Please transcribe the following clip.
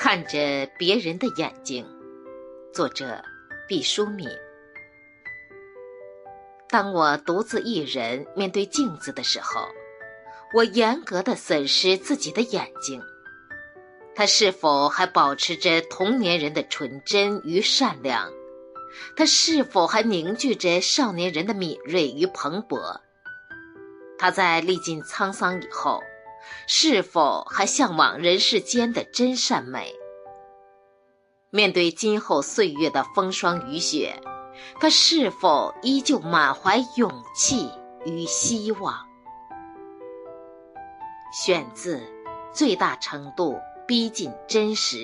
看着别人的眼睛，作者毕淑敏。当我独自一人面对镜子的时候，我严格的审视自己的眼睛，它是否还保持着童年人的纯真与善良？它是否还凝聚着少年人的敏锐与蓬勃？它在历尽沧桑以后。是否还向往人世间的真善美？面对今后岁月的风霜雨雪，他是否依旧满怀勇气与希望？选自《最大程度逼近真实》。